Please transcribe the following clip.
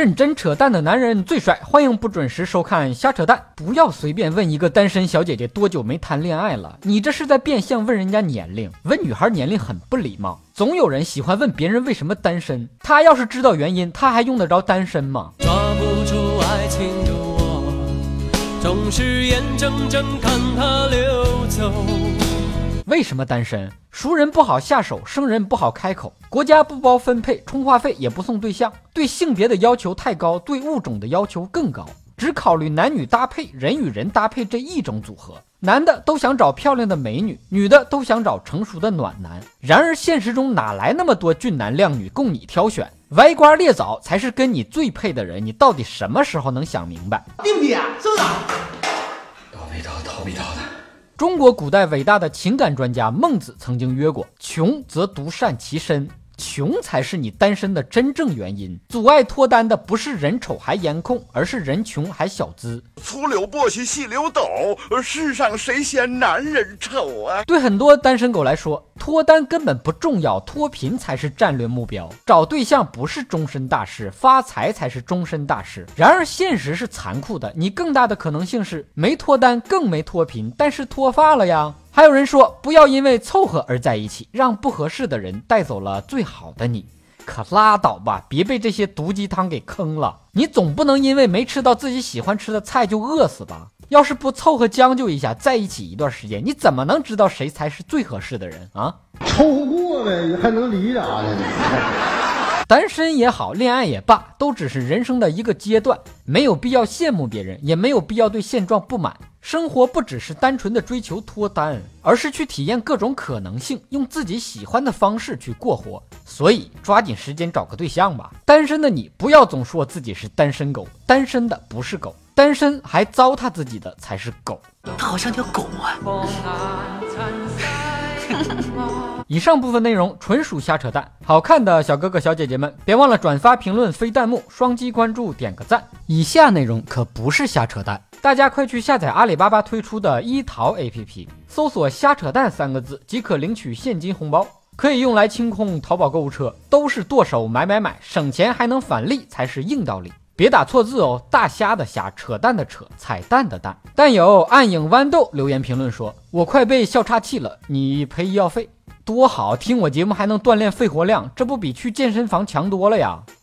认真扯淡的男人最帅，欢迎不准时收看瞎扯淡。不要随便问一个单身小姐姐多久没谈恋爱了，你这是在变相问人家年龄。问女孩年龄很不礼貌。总有人喜欢问别人为什么单身，他要是知道原因，他还用得着单身吗？抓不住爱情的我，总是眼睁睁看它流走。为什么单身？熟人不好下手，生人不好开口。国家不包分配，充话费也不送对象。对性别的要求太高，对物种的要求更高，只考虑男女搭配，人与人搭配这一种组合。男的都想找漂亮的美女，女的都想找成熟的暖男。然而现实中哪来那么多俊男靓女供你挑选？歪瓜裂枣才是跟你最配的人。你到底什么时候能想明白？对不对啊？是不是？倒霉倒倒霉倒的。中国古代伟大的情感专家孟子曾经曰过：“穷则独善其身。”穷才是你单身的真正原因，阻碍脱单的不是人丑还颜控，而是人穷还小资。粗柳簸箕细柳斗，世上谁嫌男人丑啊？对很多单身狗来说，脱单根本不重要，脱贫才是战略目标。找对象不是终身大事，发财才是终身大事。然而现实是残酷的，你更大的可能性是没脱单，更没脱贫，但是脱发了呀。还有人说，不要因为凑合而在一起，让不合适的人带走了最好的你。可拉倒吧，别被这些毒鸡汤给坑了。你总不能因为没吃到自己喜欢吃的菜就饿死吧？要是不凑合将就一下，在一起一段时间，你怎么能知道谁才是最合适的人啊？凑合过呗，还能离啥呢？单身也好，恋爱也罢，都只是人生的一个阶段，没有必要羡慕别人，也没有必要对现状不满。生活不只是单纯的追求脱单，而是去体验各种可能性，用自己喜欢的方式去过活。所以抓紧时间找个对象吧。单身的你不要总说自己是单身狗，单身的不是狗，单身还糟蹋自己的才是狗。他好像条狗啊。以上部分内容纯属瞎扯淡，好看的小哥哥小姐姐们，别忘了转发、评论、飞弹幕、双击关注、点个赞。以下内容可不是瞎扯淡，大家快去下载阿里巴巴推出的一淘 APP，搜索“瞎扯淡”三个字即可领取现金红包，可以用来清空淘宝购物车，都是剁手买买买，省钱还能返利，才是硬道理。别打错字哦，大虾的虾，扯淡的扯，彩蛋的蛋。但有暗影豌豆留言评论说：“我快被笑岔气了，你赔医药费。”多好，听我节目还能锻炼肺活量，这不比去健身房强多了呀？